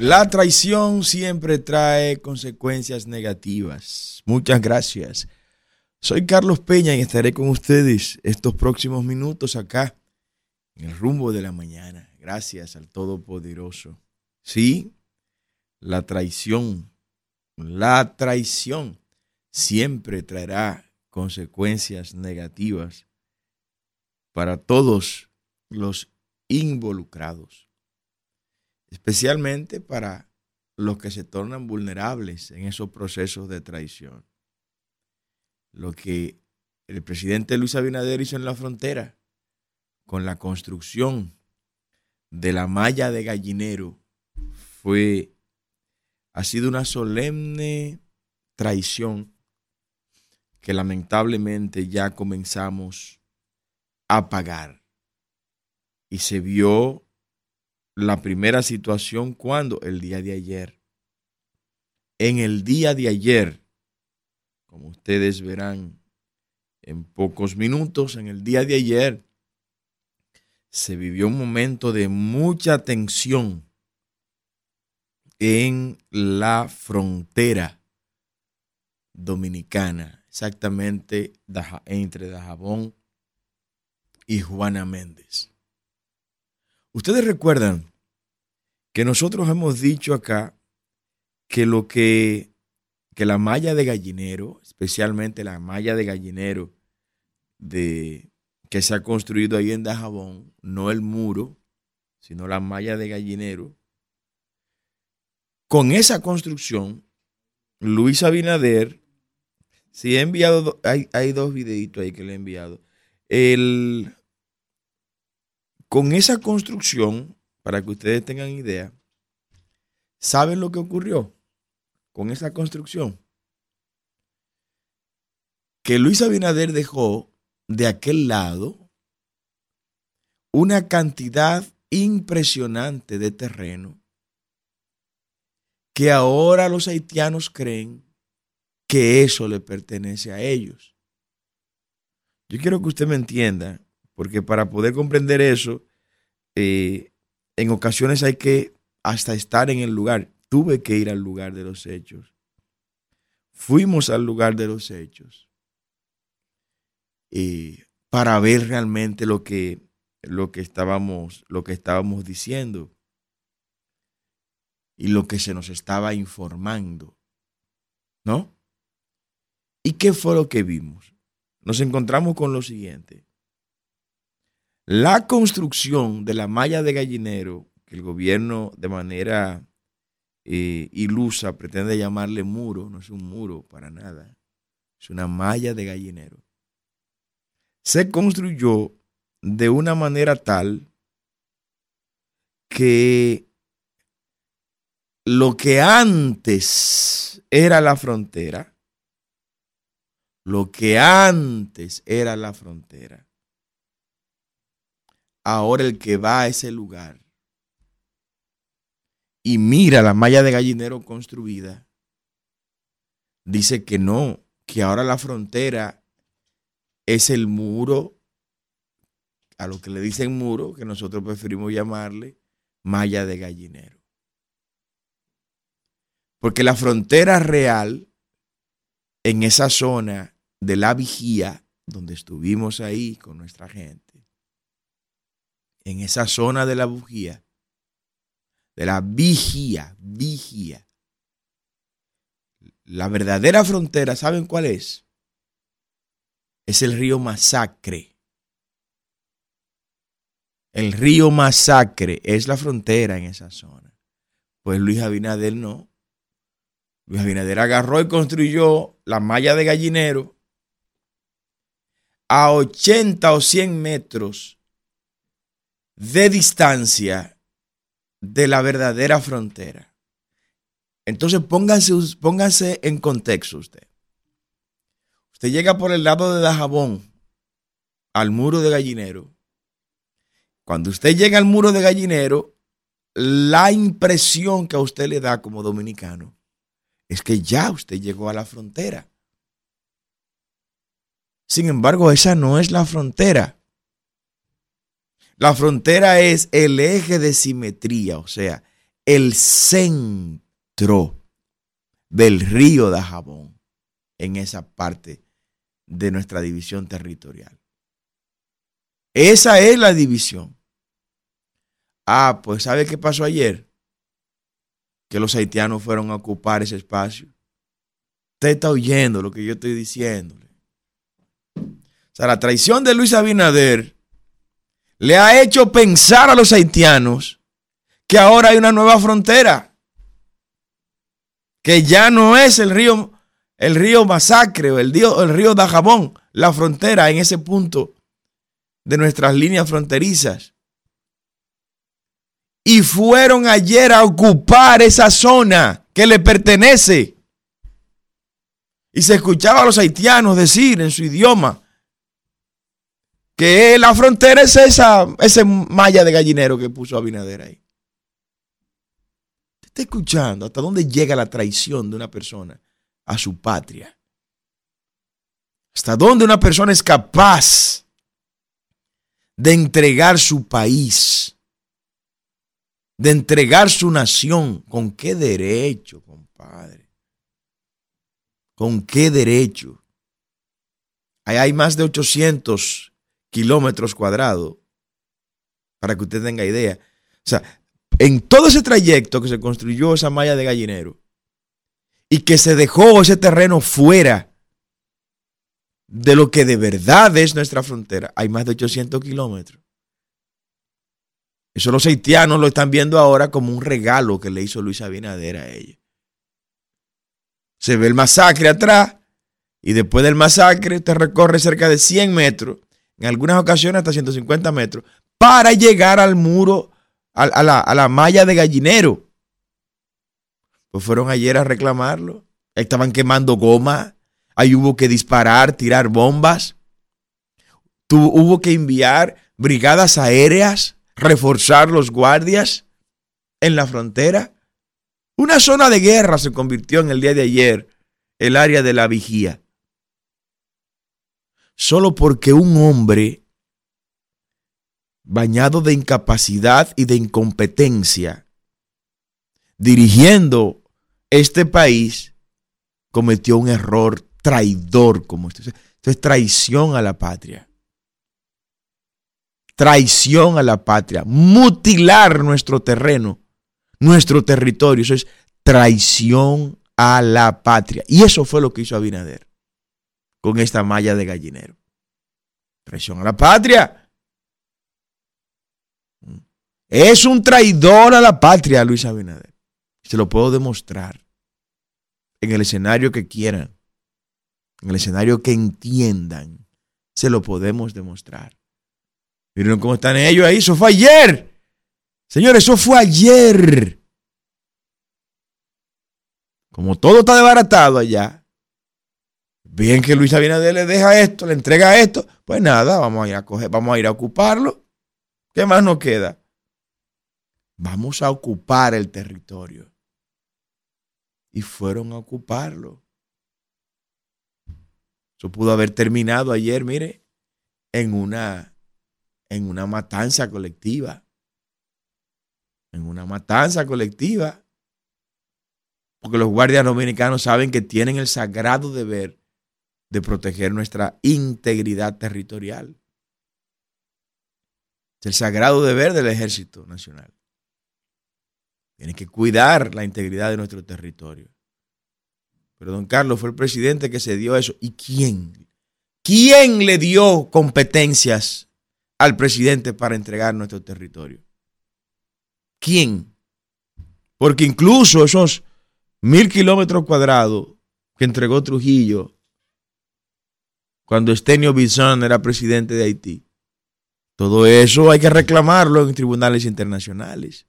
La traición siempre trae consecuencias negativas. Muchas gracias. Soy Carlos Peña y estaré con ustedes estos próximos minutos acá en el rumbo de la mañana. Gracias al Todopoderoso. Sí, la traición, la traición siempre traerá consecuencias negativas para todos los involucrados, especialmente para los que se tornan vulnerables en esos procesos de traición. Lo que el presidente Luis Abinader hizo en la frontera con la construcción de la malla de gallinero fue ha sido una solemne traición que lamentablemente ya comenzamos a pagar. Y se vio la primera situación cuando el día de ayer. En el día de ayer, como ustedes verán en pocos minutos, en el día de ayer, se vivió un momento de mucha tensión en la frontera dominicana, exactamente entre Dajabón y Juana Méndez. Ustedes recuerdan que nosotros hemos dicho acá que lo que, que la malla de gallinero, especialmente la malla de gallinero de, que se ha construido ahí en Dajabón, no el muro, sino la malla de gallinero, con esa construcción, Luis Abinader, si he enviado, hay, hay dos videitos ahí que le he enviado. El, con esa construcción, para que ustedes tengan idea, ¿saben lo que ocurrió con esa construcción? Que Luis Abinader dejó de aquel lado una cantidad impresionante de terreno que ahora los haitianos creen que eso le pertenece a ellos. Yo quiero que usted me entienda, porque para poder comprender eso, eh, en ocasiones hay que hasta estar en el lugar. Tuve que ir al lugar de los hechos. Fuimos al lugar de los hechos eh, para ver realmente lo que, lo que, estábamos, lo que estábamos diciendo y lo que se nos estaba informando. ¿No? ¿Y qué fue lo que vimos? Nos encontramos con lo siguiente. La construcción de la malla de gallinero, que el gobierno de manera eh, ilusa pretende llamarle muro, no es un muro para nada, es una malla de gallinero, se construyó de una manera tal que lo que antes era la frontera, lo que antes era la frontera, ahora el que va a ese lugar y mira la malla de gallinero construida, dice que no, que ahora la frontera es el muro, a lo que le dicen muro, que nosotros preferimos llamarle malla de gallinero. Porque la frontera real, en esa zona de la vigía, donde estuvimos ahí con nuestra gente, en esa zona de la bujía, de la vigía, vigía, la verdadera frontera, ¿saben cuál es? Es el río Masacre. El río Masacre es la frontera en esa zona. Pues Luis Abinader no. Luis Abinader agarró y construyó la malla de gallinero a 80 o 100 metros de distancia de la verdadera frontera. Entonces pónganse, pónganse en contexto usted. Usted llega por el lado de Dajabón al muro de gallinero. Cuando usted llega al muro de gallinero, la impresión que a usted le da como dominicano es que ya usted llegó a la frontera. Sin embargo, esa no es la frontera. La frontera es el eje de simetría, o sea, el centro del río de Jabón en esa parte de nuestra división territorial. Esa es la división. Ah, pues ¿sabe qué pasó ayer? Que los haitianos fueron a ocupar ese espacio. Usted está oyendo lo que yo estoy diciéndole. O sea, la traición de Luis Abinader le ha hecho pensar a los haitianos que ahora hay una nueva frontera. Que ya no es el río, el río Masacre o el río, el río Dajabón, la frontera en ese punto de nuestras líneas fronterizas. Y fueron ayer a ocupar esa zona que le pertenece. Y se escuchaba a los haitianos decir en su idioma que la frontera es esa, ese malla de gallinero que puso Abinader ahí. está escuchando hasta dónde llega la traición de una persona a su patria. Hasta dónde una persona es capaz de entregar su país, de entregar su nación. ¿Con qué derecho, compadre? ¿Con qué derecho? Ahí hay más de 800 kilómetros cuadrados, para que usted tenga idea. O sea, en todo ese trayecto que se construyó esa malla de gallinero y que se dejó ese terreno fuera de lo que de verdad es nuestra frontera, hay más de 800 kilómetros. Eso los haitianos lo están viendo ahora como un regalo que le hizo Luis Abinader a ellos. Se ve el masacre atrás y después del masacre usted recorre cerca de 100 metros, en algunas ocasiones hasta 150 metros, para llegar al muro, a, la, malla de gallinero. Pues fueron ayer a reclamarlo. Estaban quemando goma Ahí hubo que disparar, tirar bombas. hubo que enviar brigadas aéreas, reforzar los guardias en la frontera. Una zona de guerra se convirtió en el día de ayer el área de la vigía. Solo porque un hombre bañado de incapacidad y de incompetencia, dirigiendo este país, cometió un error traidor como esto. Esto es traición a la patria. Traición a la patria. Mutilar nuestro terreno, nuestro territorio. Eso es traición a la patria. Y eso fue lo que hizo Abinader con esta malla de gallinero. Traición a la patria. Es un traidor a la patria, Luis Abinader. Se lo puedo demostrar en el escenario que quieran en el escenario que entiendan, se lo podemos demostrar. Miren cómo están ellos ahí, eso fue ayer. Señores, eso fue ayer. Como todo está desbaratado allá, bien que Luis Abinader le deja esto, le entrega esto, pues nada, vamos a ir a coger, vamos a ir a ocuparlo. ¿Qué más nos queda? Vamos a ocupar el territorio. Y fueron a ocuparlo. Eso pudo haber terminado ayer, mire, en una, en una matanza colectiva. En una matanza colectiva. Porque los guardias dominicanos saben que tienen el sagrado deber de proteger nuestra integridad territorial. Es el sagrado deber del ejército nacional. Tiene que cuidar la integridad de nuestro territorio. Pero don Carlos fue el presidente que se dio eso. ¿Y quién? ¿Quién le dio competencias al presidente para entregar nuestro territorio? ¿Quién? Porque incluso esos mil kilómetros cuadrados que entregó Trujillo cuando Estenio Bison era presidente de Haití, todo eso hay que reclamarlo en tribunales internacionales.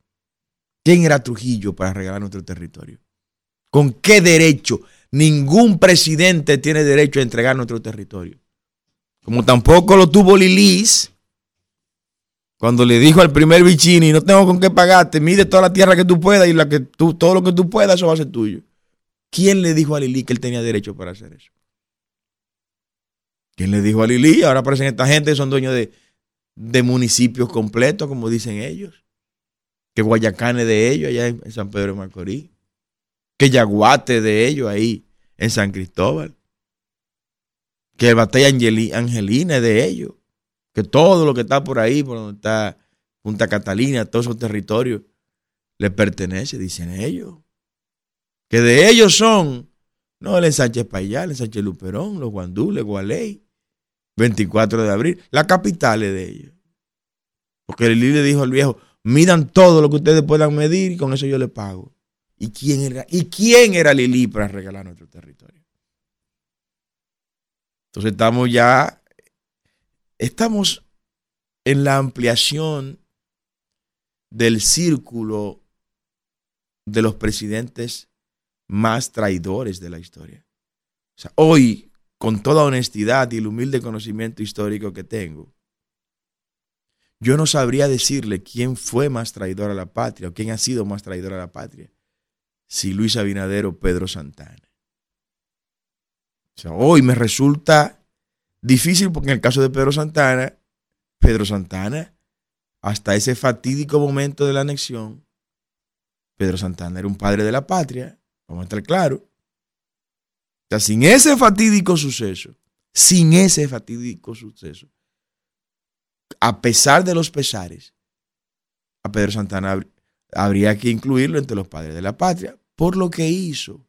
¿Quién era Trujillo para regalar nuestro territorio? ¿Con qué derecho? Ningún presidente tiene derecho a entregar nuestro territorio. Como tampoco lo tuvo Lilis cuando le dijo al primer Vicini, no tengo con qué pagarte, mide toda la tierra que tú puedas y la que tú, todo lo que tú puedas, eso va a ser tuyo. ¿Quién le dijo a Lili que él tenía derecho para hacer eso? ¿Quién le dijo a Lili? Ahora aparecen esta gente son dueños de, de municipios completos, como dicen ellos. que Guayacán es de ellos allá en San Pedro de Macorís, que Yaguate es de ellos ahí en San Cristóbal, que el Batalla Angelina es de ellos, que todo lo que está por ahí, por donde está Punta Catalina, todos esos territorios, le pertenece, dicen ellos. Que de ellos son, no el ensanche Payal, el ensanche Luperón, los Guandules, Gualey, 24 de abril, la capital es de ellos. Porque el le dijo al viejo, midan todo lo que ustedes puedan medir y con eso yo le pago. ¿Y quién era, ¿y quién era Lili para regalar nuestro territorio? Entonces estamos ya, estamos en la ampliación del círculo de los presidentes más traidores de la historia. O sea, hoy, con toda honestidad y el humilde conocimiento histórico que tengo, yo no sabría decirle quién fue más traidor a la patria o quién ha sido más traidor a la patria, si Luis Abinader o Pedro Santana. O sea, hoy me resulta difícil porque en el caso de Pedro Santana, Pedro Santana, hasta ese fatídico momento de la anexión, Pedro Santana era un padre de la patria, vamos a estar claros. O sea, sin ese fatídico suceso, sin ese fatídico suceso, a pesar de los pesares, a Pedro Santana habría que incluirlo entre los padres de la patria por lo que hizo.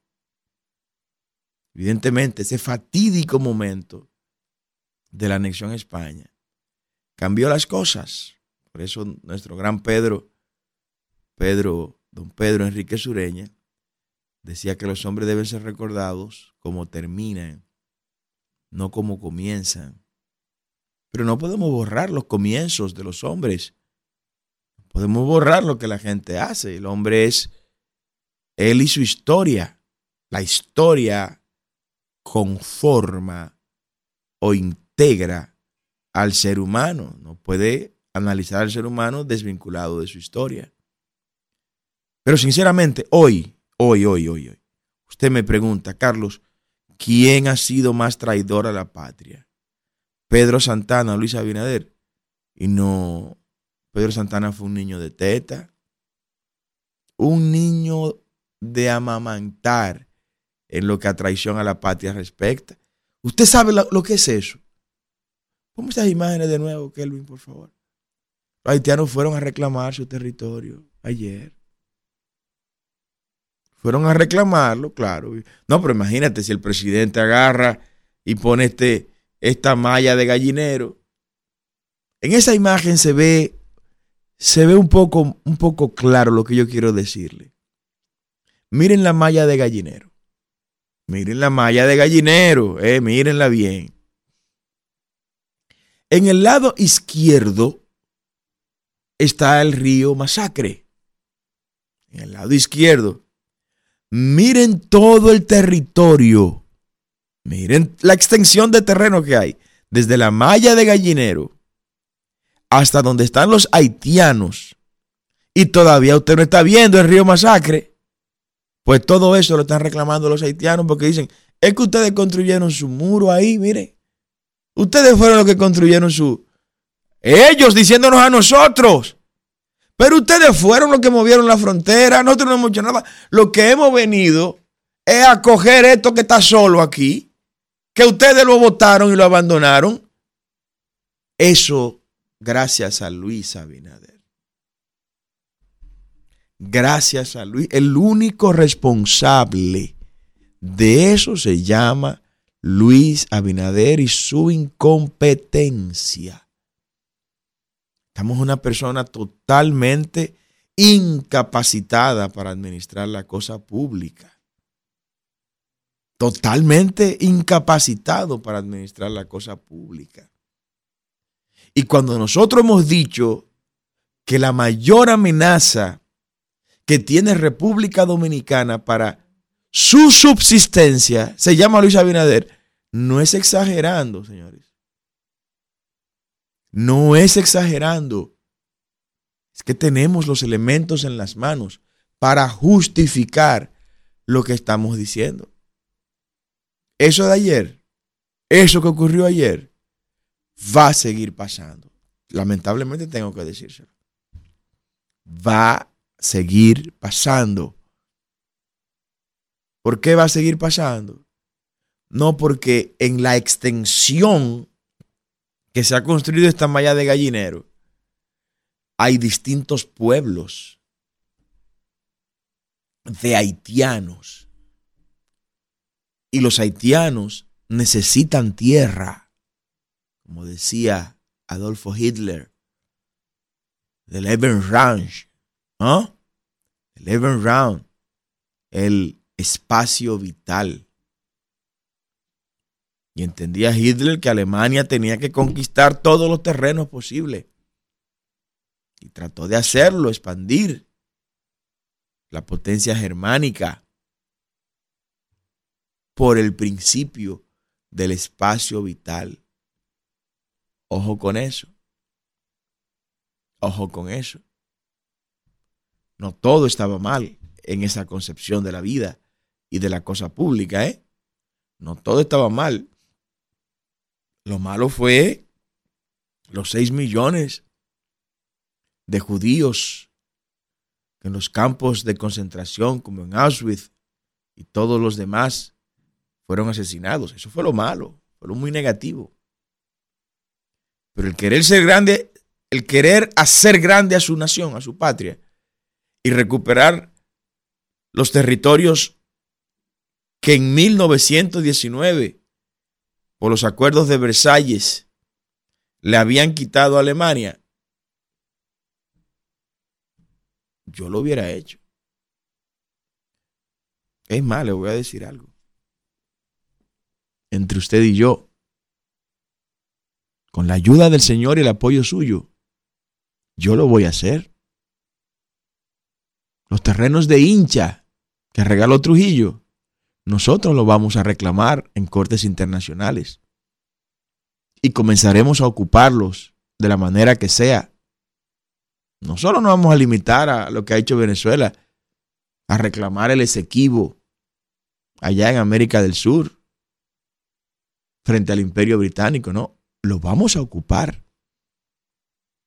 Evidentemente, ese fatídico momento de la anexión a España cambió las cosas. Por eso nuestro gran Pedro, Pedro, don Pedro Enrique Sureña, decía que los hombres deben ser recordados como terminan, no como comienzan. Pero no podemos borrar los comienzos de los hombres. Podemos borrar lo que la gente hace. El hombre es él y su historia. La historia conforma o integra al ser humano. No puede analizar al ser humano desvinculado de su historia. Pero sinceramente, hoy, hoy, hoy, hoy, hoy, usted me pregunta, Carlos, ¿quién ha sido más traidor a la patria? Pedro Santana, Luis Abinader. Y no, Pedro Santana fue un niño de teta, un niño de amamantar en lo que a traición a la patria respecta. ¿Usted sabe lo, que es eso? Ponme esas imágenes de nuevo, Kelvin, por favor. Los haitianos fueron a reclamar su territorio ayer. Fueron a reclamarlo, claro. No, pero imagínate si el presidente agarra y pone este, esta malla de gallinero. En esa imagen se ve, se ve un poco, un poco claro lo que yo quiero decirle. Miren la malla de gallinero. Miren la malla de gallinero, eh, mírenla bien. En el lado izquierdo está el río Masacre. En el lado izquierdo. Miren todo el territorio Miren la extensión de terreno que hay, desde la malla de gallinero hasta donde están los haitianos. Y todavía usted no está viendo el río Masacre. Pues todo eso lo están reclamando los haitianos porque dicen, es que ustedes construyeron su muro ahí, mire. Ustedes fueron los que construyeron su... Ellos diciéndonos a nosotros. Pero ustedes fueron los que movieron la frontera. Nosotros no hemos hecho nada. Lo que hemos venido es a coger esto que está solo aquí que ustedes lo votaron y lo abandonaron. Eso gracias a Luis Abinader. Gracias a Luis. El único responsable de eso se llama Luis Abinader y su incompetencia. Estamos una persona totalmente incapacitada para administrar la cosa pública totalmente incapacitado para administrar la cosa pública. Y cuando nosotros hemos dicho que la mayor amenaza que tiene República Dominicana para su subsistencia se llama Luis Abinader, no es exagerando, señores. No es exagerando. Es que tenemos los elementos en las manos para justificar lo que estamos diciendo. Eso de ayer, eso que ocurrió ayer, va a seguir pasando. Lamentablemente tengo que decírselo. Va seguir pasando. ¿Por qué va a seguir pasando? No porque en la extensión que se ha construido esta malla de gallinero hay distintos pueblos de haitianos. Y los haitianos necesitan tierra, como decía Adolfo Hitler, del Even Ranch, ¿no? El Round, el espacio vital. Y entendía Hitler que Alemania tenía que conquistar todos los terrenos posibles. Y trató de hacerlo, expandir la potencia germánica por el principio del espacio vital. Ojo con eso. Ojo con eso. No todo estaba mal en esa concepción de la vida y de la cosa pública, ¿eh? No todo estaba mal. Lo malo fue los seis millones de judíos en los campos de concentración como en Auschwitz y todos los demás fueron asesinados. Eso fue lo malo, fue lo muy negativo. Pero el querer ser grande, el querer hacer grande a su nación, a su patria, y recuperar los territorios que en 1919, por los acuerdos de Versalles, le habían quitado a Alemania, yo lo hubiera hecho. Es más, le voy a decir algo. Entre usted y yo, con la ayuda del Señor y el apoyo suyo, yo lo voy a hacer. Los terrenos de hincha que regaló Trujillo, nosotros los vamos a reclamar en cortes internacionales. Y comenzaremos a ocuparlos de la manera que sea no nos vamos a limitar a lo que ha hecho Venezuela, a reclamar el Esequibo allá en América del Sur, frente al imperio británico, no, lo vamos a ocupar.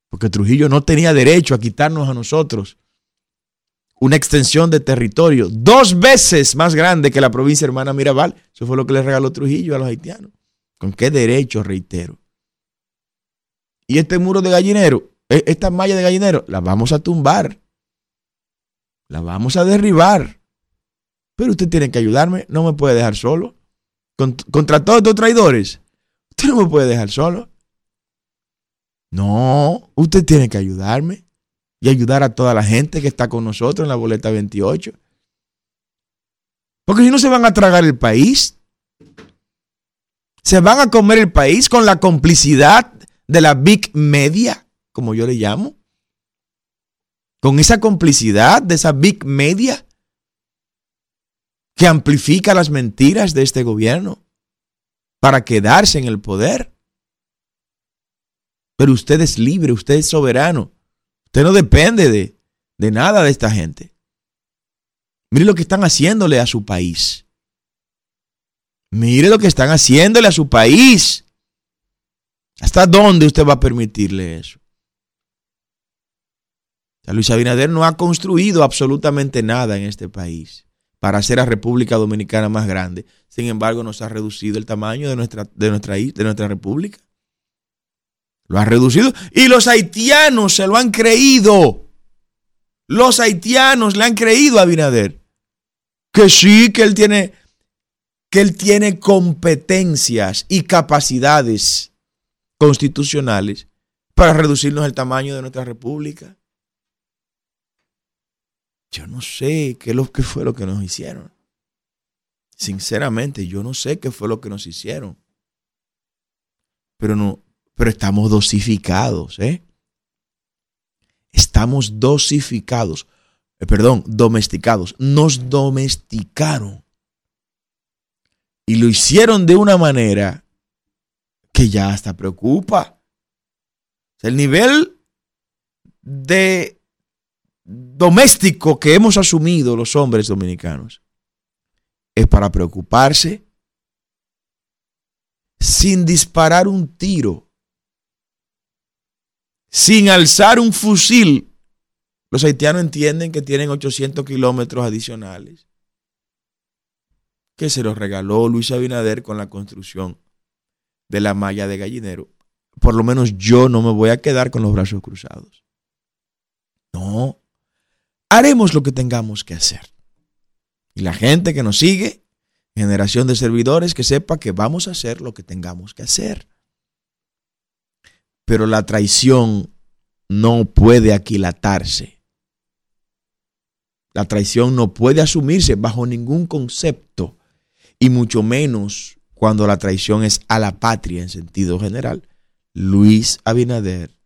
Porque Trujillo no tenía derecho a quitarnos a nosotros una extensión de territorio dos veces más grande que la provincia hermana Mirabal. Eso fue lo que le regaló Trujillo a los haitianos. ¿Con qué derecho, reitero? Y este muro de gallinero e, esta malla de gallinero, la vamos a tumbar. La vamos a derribar. Pero usted tiene que ayudarme. No me puede dejar solo. Contra todos estos traidores. Usted no me puede dejar solo. No, usted tiene que ayudarme. Y ayudar a toda la gente que está con nosotros en la boleta 28. Porque si no se van a tragar el país. Se van a comer el país con la complicidad de la Big Media como yo le llamo, con esa complicidad de esa big media que amplifica las mentiras de este gobierno para quedarse en el poder. Pero usted es libre, usted es soberano. Usted no depende de, de nada de esta gente. Mire lo que están haciéndole a su país. Mire lo que están haciéndole a su país. ¿Hasta dónde usted va a permitirle eso? Luis Abinader no ha construido absolutamente nada en este país para hacer a República Dominicana más grande. Sin embargo, nos ha reducido el tamaño de nuestra, de nuestra, de nuestra república. Lo ha reducido. Y los haitianos se lo han creído. Los haitianos le han creído a Abinader. Que sí, que él tiene, que él tiene competencias y capacidades constitucionales para reducirnos el tamaño de nuestra república. Yo no sé qué, lo, fue lo que nos hicieron. Sinceramente, yo no sé qué fue lo que nos hicieron. Pero no, pero estamos dosificados, ¿eh? Estamos dosificados. Eh, perdón, domesticados. Nos domesticaron. Y lo hicieron de una manera que ya hasta preocupa. el nivel de doméstico que hemos asumido los hombres dominicanos es para preocuparse sin disparar un tiro, sin alzar un fusil Los haitianos entienden que tienen 800 kilómetros adicionales que se los regaló Luis Abinader con la construcción de la malla de gallinero. Por lo menos yo no me voy a quedar con los brazos cruzados. No, haremos lo que tengamos que hacer. Y la gente que nos sigue, generación de servidores, que sepa que vamos a hacer lo que tengamos que hacer. Pero la traición no puede aquilatarse. La traición no puede asumirse bajo ningún concepto, y mucho menos cuando la traición es a la patria en sentido general. Luis Abinader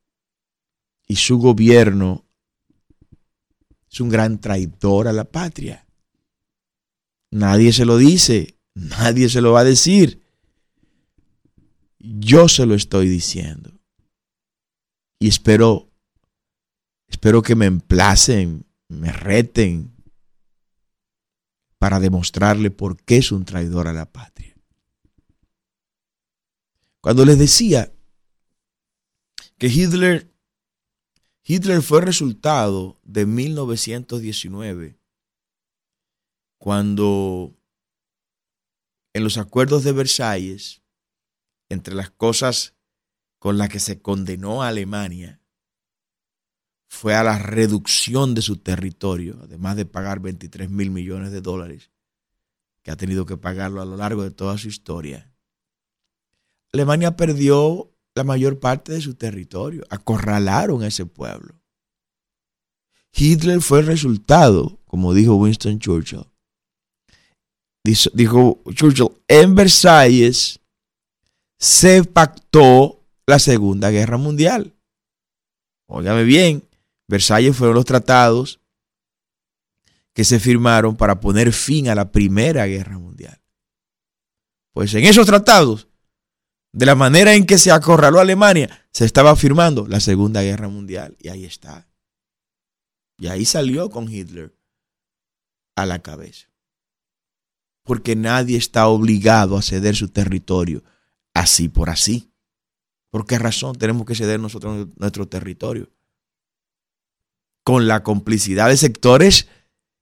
y su gobierno es un gran traidor a la patria. Nadie se lo dice, nadie se lo va a decir. Yo se lo estoy diciendo. Y espero, espero que me emplacen, me reten para demostrarle por qué es un traidor a la patria. Cuando les decía que Hitler, Hitler fue resultado de 1919, cuando en los acuerdos de Versalles, entre las cosas con las que se condenó a Alemania, fue a la reducción de su territorio, además de pagar 23 mil millones de dólares, que ha tenido que pagarlo a lo largo de toda su historia. Alemania perdió la mayor parte de su territorio, acorralaron a ese pueblo. Hitler fue el resultado, como dijo Winston Churchill, dijo Churchill, en Versalles se pactó la Segunda Guerra Mundial. Óigame bien, Versalles fueron los tratados que se firmaron para poner fin a la Primera Guerra Mundial. Pues en esos tratados, de la manera en que se acorraló Alemania, se estaba firmando la Segunda Guerra Mundial. Y ahí está. Y ahí salió con Hitler a la cabeza porque nadie está obligado a ceder su territorio así por así. ¿Por qué razón tenemos que ceder nosotros nuestro territorio? Con la complicidad de sectores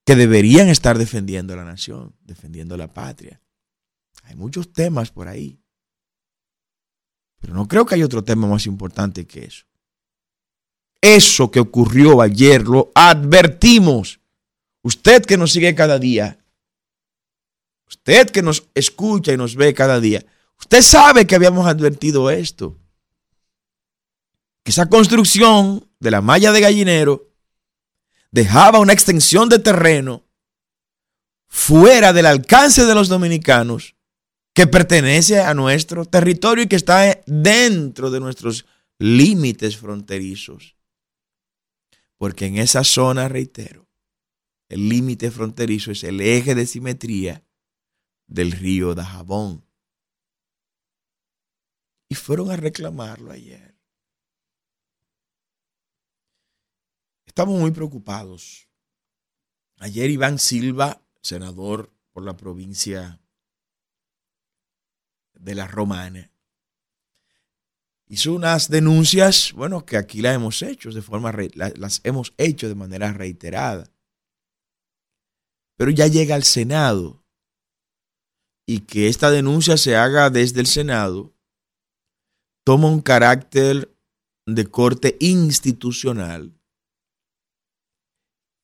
que deberían estar defendiendo la nación, defendiendo la patria. Hay muchos temas por ahí. Pero no creo que haya otro tema más importante que eso. Eso que ocurrió ayer lo advertimos. Usted que nos sigue cada día, Usted que nos escucha y nos ve cada día, usted sabe que habíamos advertido esto. Esa construcción de la malla de gallinero dejaba una extensión de terreno fuera del alcance de los dominicanos que pertenece a nuestro territorio y que está dentro de nuestros límites fronterizos. Porque en esa zona, reitero, el límite fronterizo es el eje de simetría del río Dajabón. Y fueron a reclamarlo ayer. Estamos muy preocupados. Ayer Iván Silva, senador por la provincia de la Romana, hizo unas denuncias, bueno, que aquí las hemos hecho de forma las hemos hecho de manera reiterada. Pero ya llega al Senado y que esta denuncia se haga desde el Senado, toma un carácter de corte institucional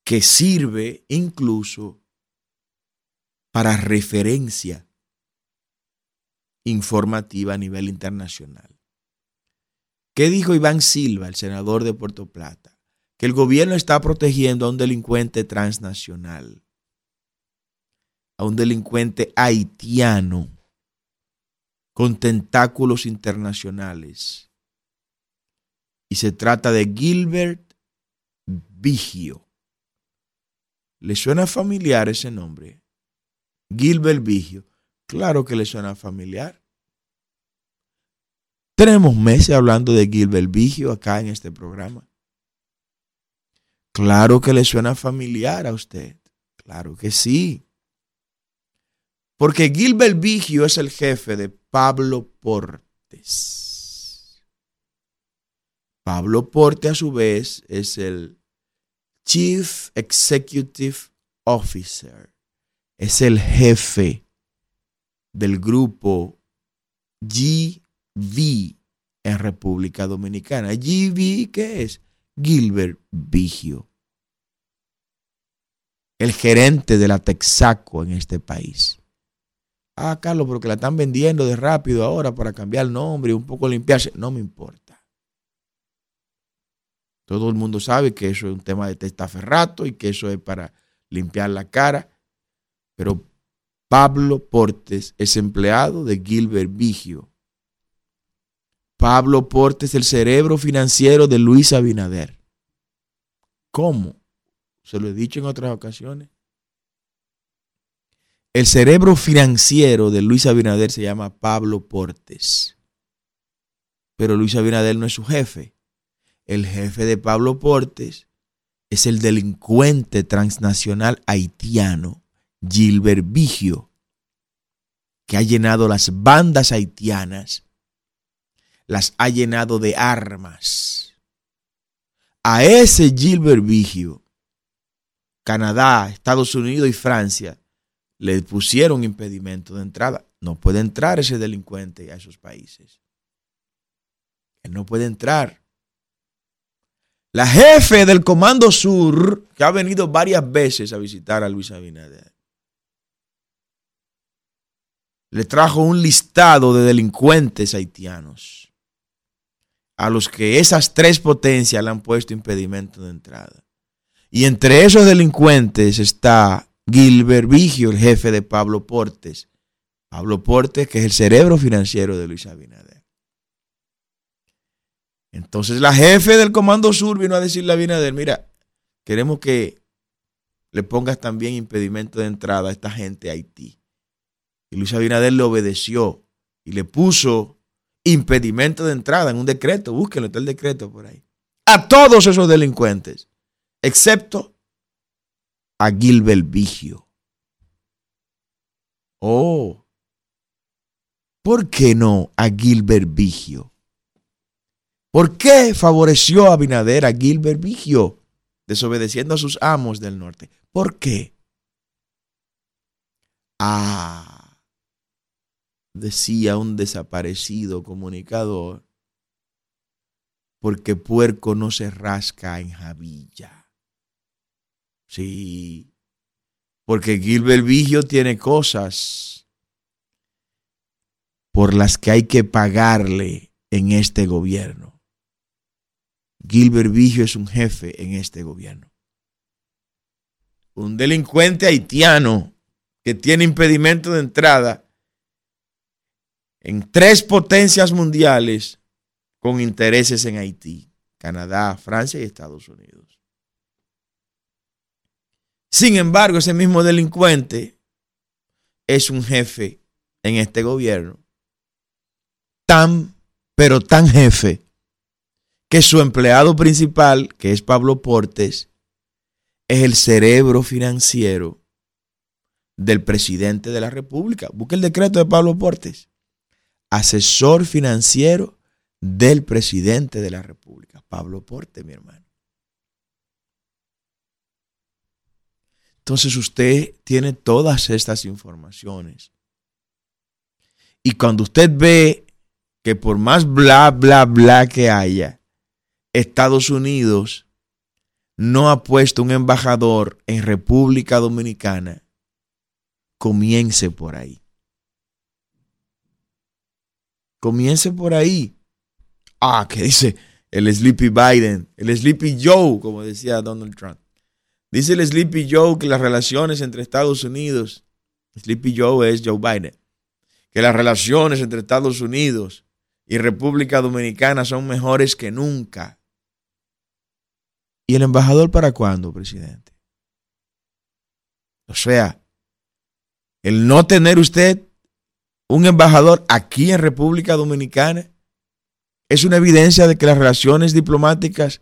que sirve incluso para referencia informativa a nivel internacional. ¿Qué dijo Iván Silva, el senador de Puerto Plata? Que el gobierno está protegiendo a un delincuente transnacional a un delincuente haitiano con tentáculos internacionales. Y se trata de Gilbert Vigio. ¿Le suena familiar ese nombre? Gilbert Vigio. Claro que le suena familiar. Tenemos meses hablando de Gilbert Vigio acá en este programa. Claro que le suena familiar a usted. Claro que sí. Porque Gilbert Vigio es el jefe de Pablo Portes. Pablo Porte, a su vez, es el Chief Executive Officer. Es el jefe del grupo GV en República Dominicana. GV, ¿qué es? Gilbert Vigio. El gerente de la Texaco en este país. Ah, Carlos, porque la están vendiendo de rápido ahora para cambiar el nombre y un poco limpiarse. No me importa. Todo el mundo sabe que eso es un tema de testaferrato y que eso es para limpiar la cara. Pero Pablo Portes es empleado de Gilbert Vigio. Pablo Portes, el cerebro financiero de Luis Abinader. ¿Cómo? Se lo he dicho en otras ocasiones. El cerebro financiero de Luis Abinader se llama Pablo Portes. Pero Luis Abinader no es su jefe. El jefe de Pablo Portes es el delincuente transnacional haitiano Gilbert Vigio, que ha llenado las bandas haitianas, las ha llenado de armas. A ese Gilbert Vigio, Canadá, Estados Unidos y Francia le pusieron impedimento de entrada. No puede entrar ese delincuente a esos países. Él no puede entrar. La jefe del Comando Sur, que ha venido varias veces a visitar a Luis Abinader, le trajo un listado de delincuentes haitianos a los que esas tres potencias le han puesto impedimento de entrada. Y entre esos delincuentes está Gilbert Vigio, el jefe de Pablo Portes. Pablo Portes, que es el cerebro financiero de Luis Abinader. Entonces la jefe del Comando Sur vino a decirle a Abinader, mira, queremos que le pongas también impedimento de entrada a esta gente a Haití. Y Luis Abinader le obedeció y le puso impedimento de entrada en un decreto. Búsquenlo, está el decreto por ahí. A todos esos delincuentes, excepto a Gilbert Vigio. Oh, ¿por qué no a Gilbert Vigio? ¿Por qué favoreció a Abinader a Gilbert Vigio, desobedeciendo a sus amos del norte? ¿Por qué? Ah, decía un desaparecido comunicador, porque puerco no se rasca en Javilla. Sí, porque Gilbert Vigio tiene cosas por las que hay que pagarle en este gobierno. Gilbert Vigio es un jefe en este gobierno. Un delincuente haitiano que tiene impedimento de entrada en tres potencias mundiales con intereses en Haití, Canadá, Francia y Estados Unidos. Sin embargo, ese mismo delincuente es un jefe en este gobierno, tan, pero tan jefe, que su empleado principal, que es Pablo Portes, es el cerebro financiero del presidente de la República. Busque el decreto de Pablo Portes. Asesor financiero del presidente de la República. Pablo Portes, mi hermano. Entonces usted tiene todas estas informaciones. Y cuando usted ve que por más bla, bla, bla que haya, Estados Unidos no ha puesto un embajador en República Dominicana, comience por ahí. Comience por ahí. Ah, ¿qué dice el Sleepy Biden, el Sleepy Joe, como decía Donald Trump. Dice el Sleepy Joe que las relaciones entre Estados Unidos, Sleepy Joe es Joe Biden, que las relaciones entre Estados Unidos y República Dominicana son mejores que nunca. ¿Y el embajador para cuándo, presidente? O sea, el no tener usted un embajador aquí en República Dominicana es una evidencia de que las relaciones diplomáticas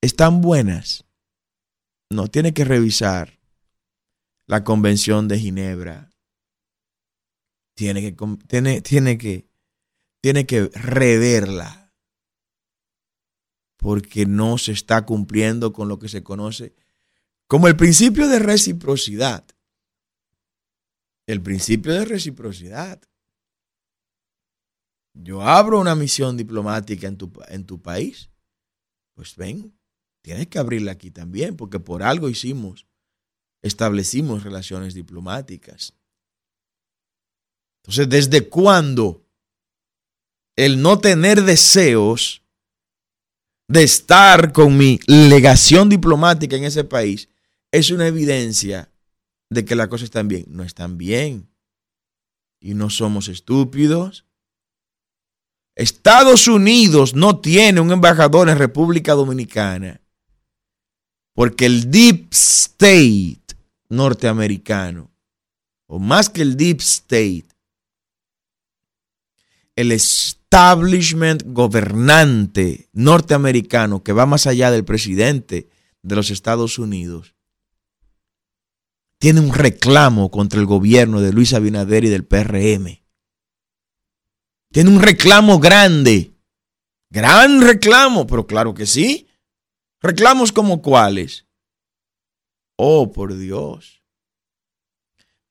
están buenas. No, tiene que revisar la Convención de Ginebra. Tiene que, tiene, tiene que, tiene que reverla. Porque no se está cumpliendo con lo que se conoce como el principio de reciprocidad. El principio de reciprocidad. Yo abro una misión diplomática en tu, en tu país, pues ven, tienes que abrirla aquí también, porque por algo hicimos, establecimos relaciones diplomáticas. Entonces, ¿desde cuándo el no tener deseos de estar con mi legación diplomática en ese país es una evidencia de que las cosas están bien? No están bien. Y no somos estúpidos. Estados Unidos no tiene un embajador en República Dominicana porque el Deep State norteamericano, o más que el Deep State, el establishment gobernante norteamericano que va más allá del presidente de los Estados Unidos, tiene un reclamo contra el gobierno de Luis Abinader y del PRM. Tiene un reclamo grande. Gran reclamo, pero claro que sí. Reclamos como cuáles. Oh, por Dios.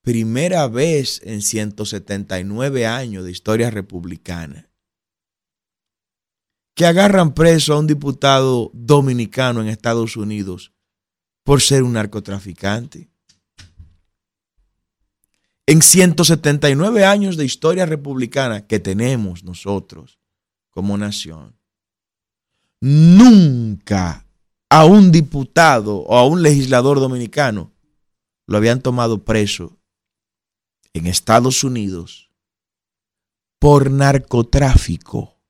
Primera vez en 179 años de historia republicana que agarran preso a un diputado dominicano en Estados Unidos por ser un narcotraficante. En 179 años de historia republicana que tenemos nosotros como nación, nunca a un diputado o a un legislador dominicano lo habían tomado preso en Estados Unidos por narcotráfico.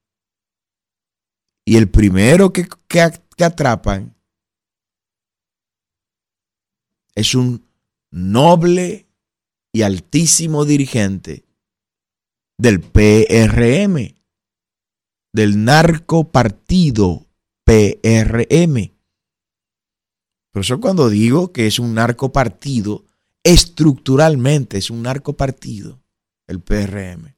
Y el primero que, que, atrapan es un noble y altísimo dirigente del PRM, del narcopartido PRM. Por eso cuando digo que es un narcopartido, estructuralmente es un narcopartido, el PRM,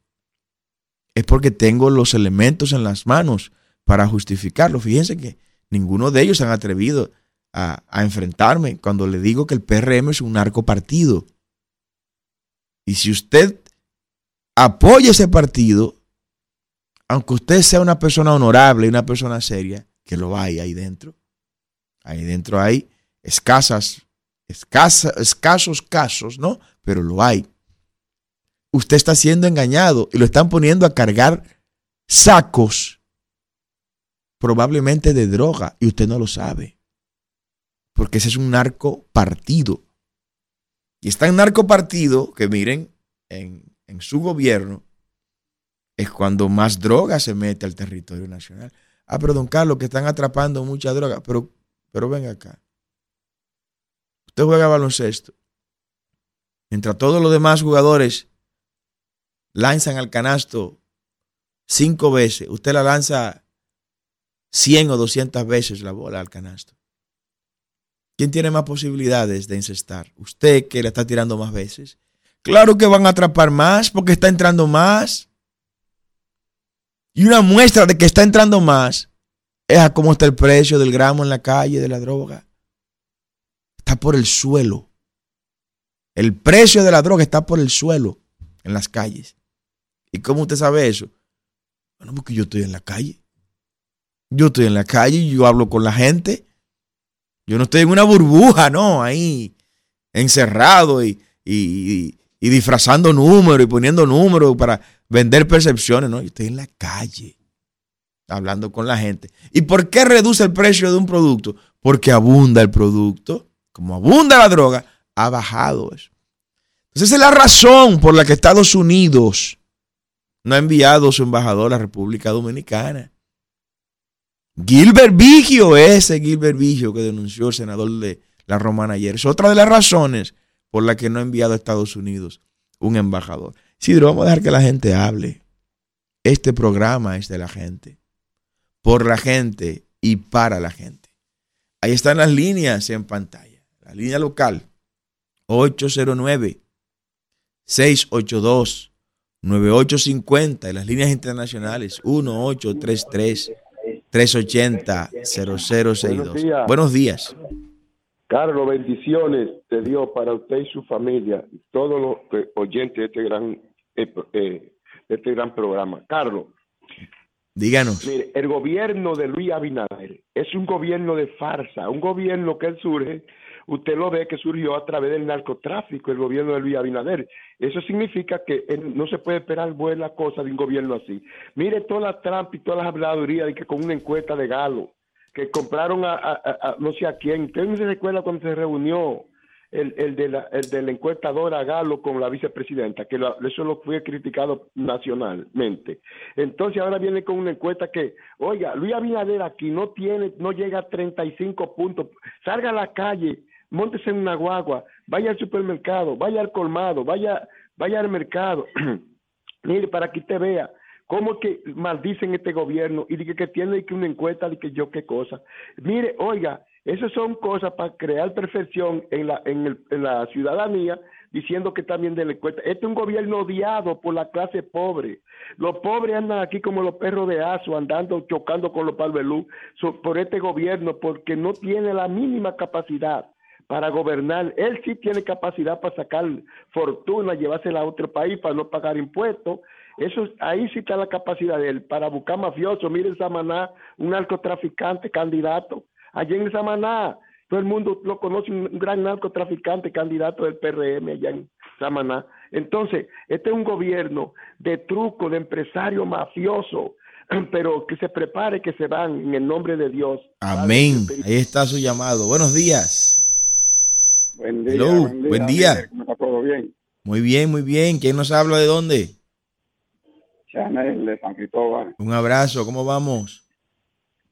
es porque tengo los elementos en las manos para justificarlo. Fíjense que ninguno de ellos han atrevido a, enfrentarme cuando le digo que el PRM es un narcopartido. Y si usted apoya ese partido, aunque usted sea una persona honorable y una persona seria, que lo hay ahí dentro. Ahí dentro hay escasas, escasos casos, ¿no? Pero lo hay. Usted está siendo engañado y lo están poniendo a cargar sacos, probablemente de droga, y usted no lo sabe. Porque ese es un narco partido. Y está en narco partido, que miren, en, en su gobierno, es cuando más droga se mete al territorio nacional. Ah, pero don Carlos, que están atrapando mucha droga. Pero, pero ven acá. Usted juega baloncesto. Mientras todos los demás jugadores lanzan al canasto cinco veces, usted la lanza 100 o 200 veces la bola al canasto. ¿Quién tiene más posibilidades de incestar? ¿Usted que la está tirando más veces? Claro que van a atrapar más porque está entrando más. Y una muestra de que está entrando más es a cómo está el precio del gramo en la calle de la droga. Está por el suelo. El precio de la droga está por el suelo en las calles. ¿Y cómo usted sabe eso? Bueno, porque yo estoy en la calle. Yo estoy en la calle yo hablo con la gente. Yo no estoy en una burbuja, no, ahí encerrado y, y, y disfrazando números y poniendo números para vender percepciones, no, yo estoy en la calle hablando con la gente. ¿Y por qué reduce el precio de un producto? Porque abunda el producto. Como abunda la droga, ha bajado eso. Entonces esa es la razón por la que Estados Unidos no ha enviado su embajador a la República Dominicana. Gilbert Vigio, ese Gilbert Vigio que denunció el senador de la Romana ayer, es otra de las razones por la que no ha enviado a Estados Unidos un embajador. Sidro, vamos a dejar que la gente hable. Este programa es de la gente, por la gente y para la gente. Ahí están las líneas en pantalla. La línea local, 809 682 9850 y las líneas internacionales 1833 380-0062. Buenos días. Carlos, bendiciones te dio para usted y su familia, todos los oyentes de este gran, eh, eh, de este gran programa. Carlos. Díganos. Mire, el gobierno de Luis Abinader es un gobierno de farsa, un gobierno que surge usted lo ve que surgió a través del narcotráfico, el gobierno de Luis Abinader. Eso significa que no se puede esperar buena cosa de un gobierno así. Mire todas las trampas y todas las habladurías de que con una encuesta de Galo, que compraron a, no sé a quién. ¿Usted no se recuerda cuando se reunió el, el, de la, el de la encuestadora Galo con la vicepresidenta, que eso lo fue criticado nacionalmente. Entonces ahora viene con una encuesta que, oiga, Luis Abinader aquí no tiene, no llega a 35 puntos, salga a la calle móntese en una guagua, vaya al supermercado, vaya al colmado, vaya, vaya al mercado. Mire, para que usted vea cómo que maldicen este gobierno y que, que tiene que una encuesta de que yo qué cosa. Mire, oiga, esas son cosas para crear perfección en la, en, en la ciudadanía diciendo que también de la encuesta. Este es un gobierno odiado por la clase pobre. Los pobres andan aquí como los perros de aso, andando, chocando con los palvelú por este gobierno, porque no tiene la mínima capacidad para gobernar. Él sí tiene capacidad para sacar fortuna, llevársela a otro país para no pagar impuestos. Eso, ahí sí está la capacidad de él para buscar mafiosos. Miren Samaná, un narcotraficante candidato. Allí en Samaná, todo el mundo lo conoce, un gran narcotraficante candidato del PRM allá en Samaná. Entonces, este es un gobierno de truco, de empresario mafioso, pero que se prepare que se van en el nombre de Dios. Amén. Ahí está su llamado. Buenos días. Buen día. buen día. todo bien? Muy bien, muy bien. ¿Quién nos habla de dónde? Chanel de San Cristóbal. Un abrazo, ¿cómo vamos?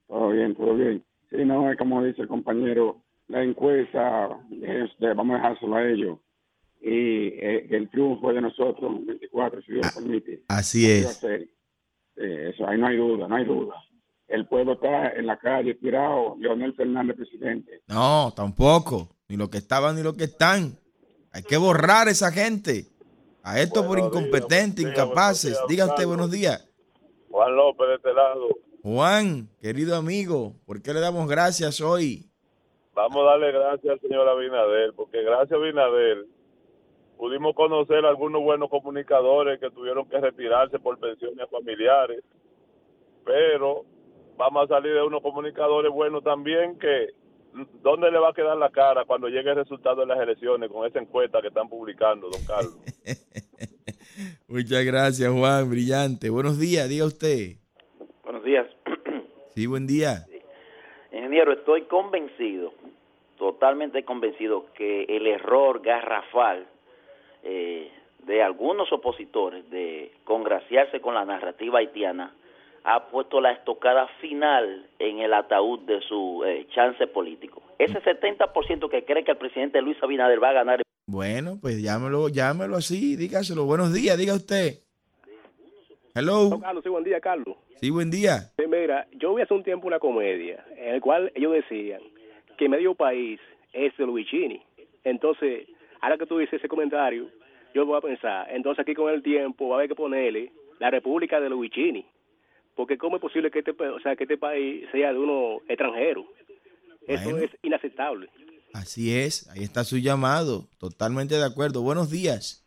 Todo bien, todo bien. Sí, no, es como dice el compañero, la encuesta, vamos a dejárselo a ellos. Y eh, el triunfo de nosotros, 24, si Dios ah, permite. Así es. eso, ahí no hay duda, no hay duda. El pueblo está en la calle tirado, Leonel Fernández presidente. No, tampoco ni lo que estaban ni lo que están. Hay que borrar a esa gente. A esto por incompetentes, incapaces. Diga usted buenos días. Juan López de este lado. Juan, querido amigo, ¿por qué le damos gracias hoy? Vamos a darle gracias al señor Abinader, porque gracias a Abinader pudimos conocer algunos buenos comunicadores que tuvieron que retirarse por pensiones familiares, pero vamos a salir de unos comunicadores buenos también que ¿dónde le va a quedar la cara cuando llegue el resultado de las elecciones con esa encuesta que están publicando, don Carlos? Muchas gracias, Juan, brillante. Buenos días, diga usted. Buenos días. Sí, buen día. Ingeniero, estoy convencido, totalmente convencido, que el error garrafal eh, de algunos opositores de congraciarse con la narrativa haitiana ha puesto la estocada final en el ataúd de su eh, chance político. Ese 70% que cree que el presidente Luis Abinader va a ganar. Bueno, pues llámelo, llámelo así, dígaselo. Buenos días, diga usted. Hello. Carlos, sí, buen día, Carlos. Sí, buen día. mira, yo vi hace un tiempo una comedia en el cual ellos decían que medio país es de Luigini. Entonces, ahora que tú dices ese comentario, yo voy a pensar, entonces aquí con el tiempo va a haber que ponerle la República de Luigini porque cómo es posible que este, o sea, que este país sea de uno extranjero. Eso es inaceptable. Así es, ahí está su llamado, totalmente de acuerdo. Buenos días.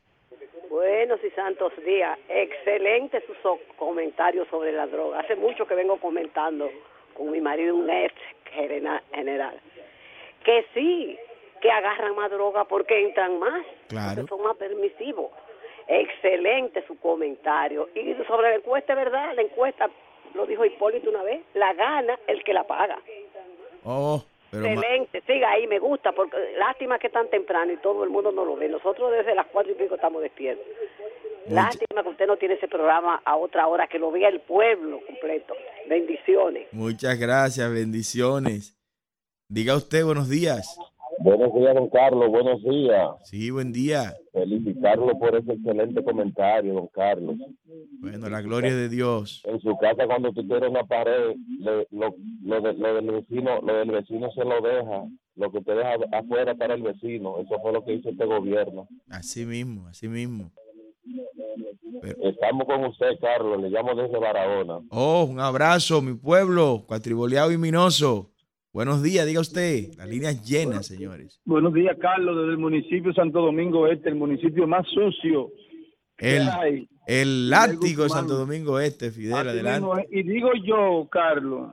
Buenos y santos días. Excelente sus comentarios sobre la droga. Hace mucho que vengo comentando con mi marido, un ex general, que sí, que agarran más droga porque entran más, claro. son más permisivos. Excelente su comentario. Y sobre la encuesta, ¿verdad? La encuesta, lo dijo Hipólito una vez, la gana el que la paga. Oh, Excelente, siga ahí, me gusta, porque lástima que tan temprano y todo el mundo no lo ve. Nosotros desde las cuatro y pico estamos despiertos. Lástima que usted no tiene ese programa a otra hora, que lo vea el pueblo completo. Bendiciones. Muchas gracias, bendiciones. Diga usted buenos días. Buenos días, don Carlos, buenos días. Sí, buen día. Felicitarlo por ese excelente comentario, don Carlos. Bueno, la gloria de Dios. En su casa, cuando tú tienes una pared, lo, lo, del vecino, lo del vecino se lo deja. Lo que te deja afuera para el vecino. Eso fue lo que hizo este gobierno. Así mismo, así mismo. Estamos con usted, Carlos. Le llamo desde Barahona. Oh, un abrazo, mi pueblo, cuatriboleado y minoso. Buenos días, diga usted. Las líneas llenas, señores. Buenos días, Carlos, desde el municipio de Santo Domingo Este, el municipio más sucio. El, hay. el látigo de Santo Domingo Este, Fidel, adelante. mismo. Y digo yo, Carlos,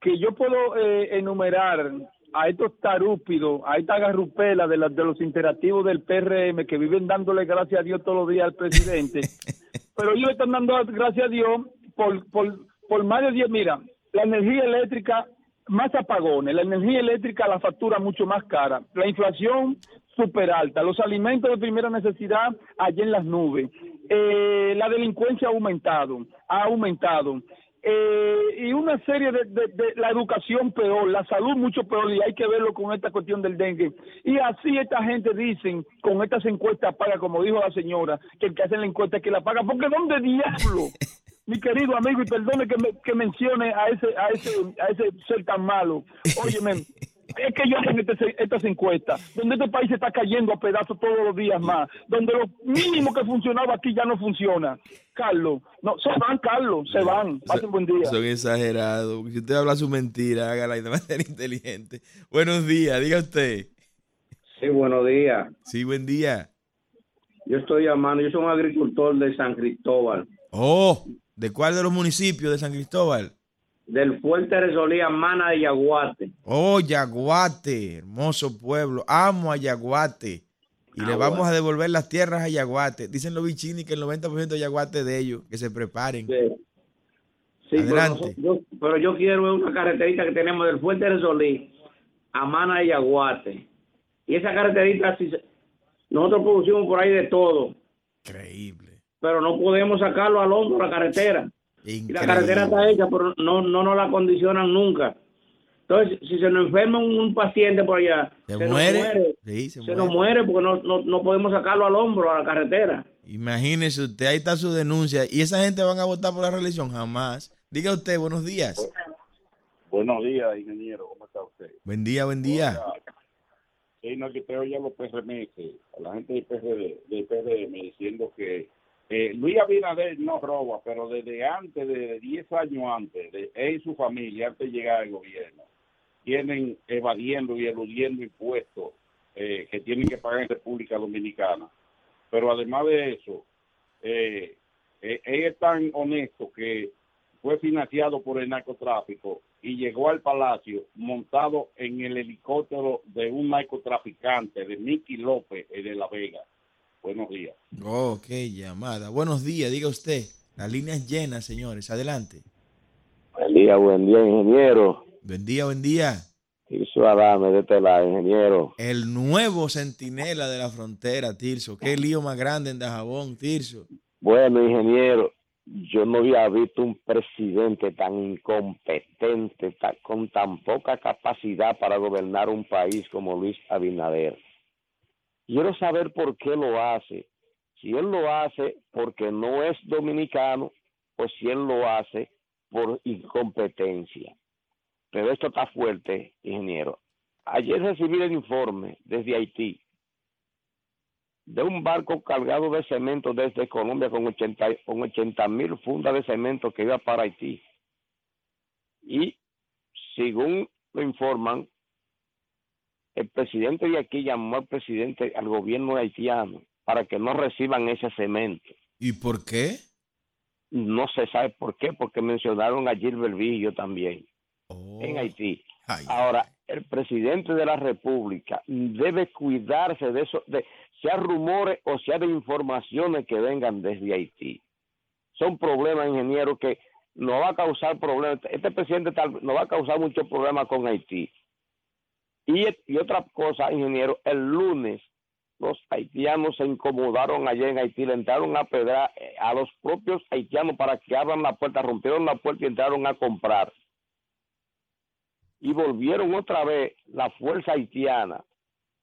que yo puedo eh, enumerar a estos tarúpidos, a esta garrupela de, la- de los interactivos del PRM que viven dándole gracias a Dios todos los días al presidente, pero ellos están dando gracias a Dios por, por, por más de 10, mira, la energía eléctrica, más apagones, la energía eléctrica, la factura mucho más cara, la inflación súper alta, los alimentos de primera necesidad allá en las nubes, eh, la delincuencia ha aumentado, ha aumentado, eh, y una serie de- la educación peor, la salud mucho peor, y hay que verlo con esta cuestión del dengue. Y así esta gente dicen, con estas encuestas paga, como dijo la señora, que el que hace la encuesta es que la paga, porque ¿dónde diablo? Mi querido amigo, y perdone que, me- que mencione a ese, a ese, a ese ser tan malo. Óyeme, es que yo hacen este- estas encuestas, donde este país se está cayendo a pedazos todos los días más, donde lo mínimo que funcionaba aquí ya no funciona. Carlos, no, se van, Carlos, se van. Pasen buen día. Son exagerados. Si usted habla su mentira, hágala de manera inteligente. Buenos días, diga usted. Sí, buenos días. Sí, buen día. Yo estoy llamando, yo soy un agricultor de San Cristóbal, Oh, ¿de cuál de los municipios de San Cristóbal? del Fuerte Resolía, Mana de Yaguate. Oh, Yaguate, hermoso pueblo. Amo a Yaguate. Y le Ah, vamos bueno. a devolver las tierras a Yaguate. Dicen los bichini que el 90% de Yaguate de ellos, que se preparen. Sí, Adelante. Pero, yo, pero yo quiero una carreterita que tenemos del Fuerte Resolí a Mana de Yaguate. Y esa carreterita, si nosotros producimos por ahí de todo. Increíble. Pero no podemos sacarlo al hombro la carretera. Y la carretera está hecha, pero no, no nos la condicionan nunca. Entonces, si se nos enferma un, un paciente por allá, Se, nos muere. muere. Sí, se, se muere. nos muere porque no, no, no podemos sacarlo al hombro a la carretera. Imagínese usted, ahí está su denuncia. ¿Y esa gente van a votar por la reelección? Jamás. Diga usted, buenos días. Buenos días, ingeniero. ¿Cómo está usted? Buen día, buen día. Sí, no, que usted oye a los PRM, a la gente del PRD, del PRM diciendo que eh, Luis Abinader no roba, pero desde antes, de 10 años antes, él y su familia, antes de llegar al gobierno, tienen evadiendo y eludiendo impuestos eh, que tienen que pagar en República Dominicana. Pero además de eso, eh, eh, él es tan honesto que fue financiado por el narcotráfico y llegó al palacio montado en el helicóptero de un narcotraficante, de Mickey López, de La Vega. Buenos días. Oh, qué llamada. Buenos días, diga usted. Las líneas llenas, señores. Adelante. Buen día, buen día, ingeniero. Buen día, buen día. Tirso Adame, de este lado, ingeniero. El nuevo centinela de la frontera, Tirso. Qué lío más grande en Dajabón, Tirso. Bueno, ingeniero, yo no había visto un presidente tan incompetente, ta- con tan poca capacidad para gobernar un país como Luis Abinader. Quiero saber por qué lo hace. Si él lo hace porque no es dominicano o si él lo hace por incompetencia. Pero esto está fuerte, ingeniero. Ayer recibí el informe desde Haití de un barco cargado de cemento desde Colombia con 80 con 80 mil fundas de cemento que iba para Haití. Y según lo informan, el presidente de aquí llamó al presidente, al gobierno haitiano, para que no reciban ese cemento. ¿Y por qué? No se sabe por qué, porque mencionaron a Gilbert Vigio también Oh. en Haití. Ahora, el presidente de la República debe cuidarse de eso, de sea rumores o sea de informaciones que vengan desde Haití. Son problemas, ingeniero, que nos va a causar problemas. Este presidente tal, nos va a causar muchos problemas con Haití. Y, y otra cosa, ingeniero, el lunes los haitianos se incomodaron allá en Haití, le entraron a pedrar eh, a los propios haitianos para que abran la puerta, rompieron la puerta y entraron a comprar y volvieron otra vez la fuerza haitiana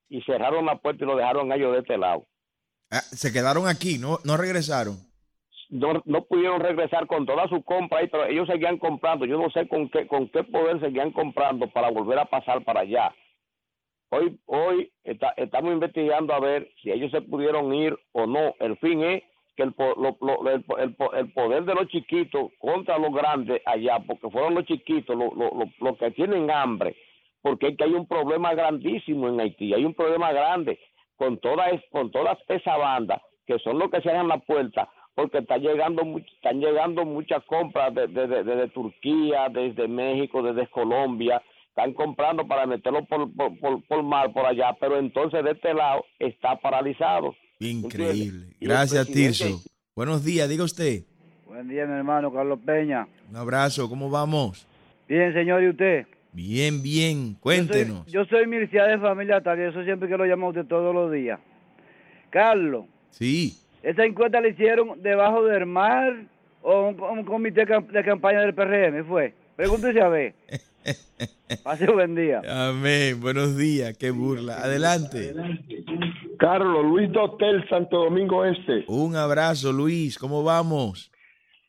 y cerraron la puerta y lo dejaron a ellos de este lado. Ah, se quedaron aquí, no, no regresaron. No, no pudieron regresar con toda su compra ahí, pero ellos seguían comprando. Yo no sé con qué, con qué poder seguían comprando para volver a pasar para allá. Hoy, hoy está- estamos investigando a ver si ellos se pudieron ir o no. El fin es que el, lo- lo- el, el po- el poder de los chiquitos contra los grandes allá, porque fueron los chiquitos los los que tienen hambre, porque es que hay un problema grandísimo en Haití, hay un problema grande con toda es- con toda esa banda que son los que cierran la puerta porque está llegando están llegando muchas compras de- de- desde Turquía, desde México, desde Colombia, están comprando para meterlo por, por, por, por mar por allá, pero entonces de este lado está paralizado. Increíble. Gracias, Tirso. Buenos días, diga usted. Buen día, mi hermano Carlos Peña. Un abrazo, ¿cómo vamos? Bien, señor, ¿y usted? Bien, bien, Yo cuéntenos. soy, yo soy Mircea de familia tal, y eso siempre que lo llamo a usted todos los días. Carlos, Sí, ¿esa encuesta la hicieron debajo del mar o un, un comité de campaña del PRM fue? Pregúntese a ver. Pase buen día. amén. Buenos días, qué burla. Adelante. Carlos, Luis Dotel, Santo Domingo Este. Un abrazo, Luis, ¿cómo vamos?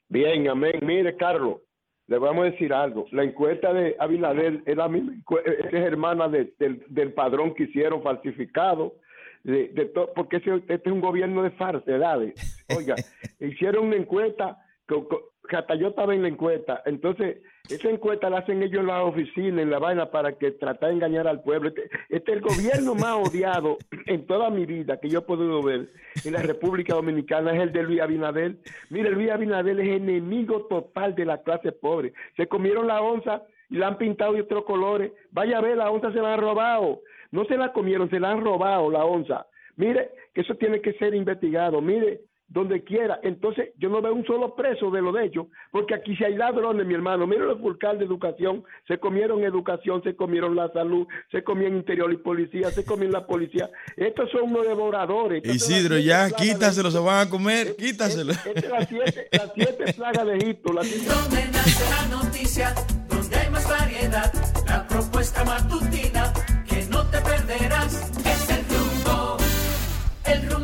Bien, amén. Mire, Carlos, le vamos a decir algo. La encuesta de Abinader es la misma, encue- es hermana de- del, del padrón que hicieron falsificado, de, de to- porque ese- este es un gobierno de falsedades. Oiga, hicieron una encuesta, que, hasta yo estaba en la encuesta. Entonces, esa encuesta la hacen ellos en la oficina, en la vaina, para que tratar de engañar al pueblo. Este, este es el gobierno más odiado en toda mi vida que yo he podido ver en la República Dominicana, es el de Luis Abinader. Mire, Luis Abinader es enemigo total de la clase pobre. Se comieron la onza y la han pintado de otros colores. Vaya a ver, la onza se la han robado. No se la comieron, se la han robado la onza. Mire, que eso tiene que ser investigado. Mire, donde quiera. Entonces, yo no veo un solo preso de lo de ellos, porque aquí si hay ladrones, mi hermano. Mire los vulcanes de educación, se comieron educación, se comieron la salud, se comieron interior y policía, se comieron la policía. Estos son unos devoradores. Las Isidro, ya, de quítaselo, se van a comer, quítaselo. Estas son las siete, las siete plagas de Egipto. Las siete- Donde nace la noticia, donde hay más variedad, la propuesta matutina que no te perderás. Es el rumbo, el rumbo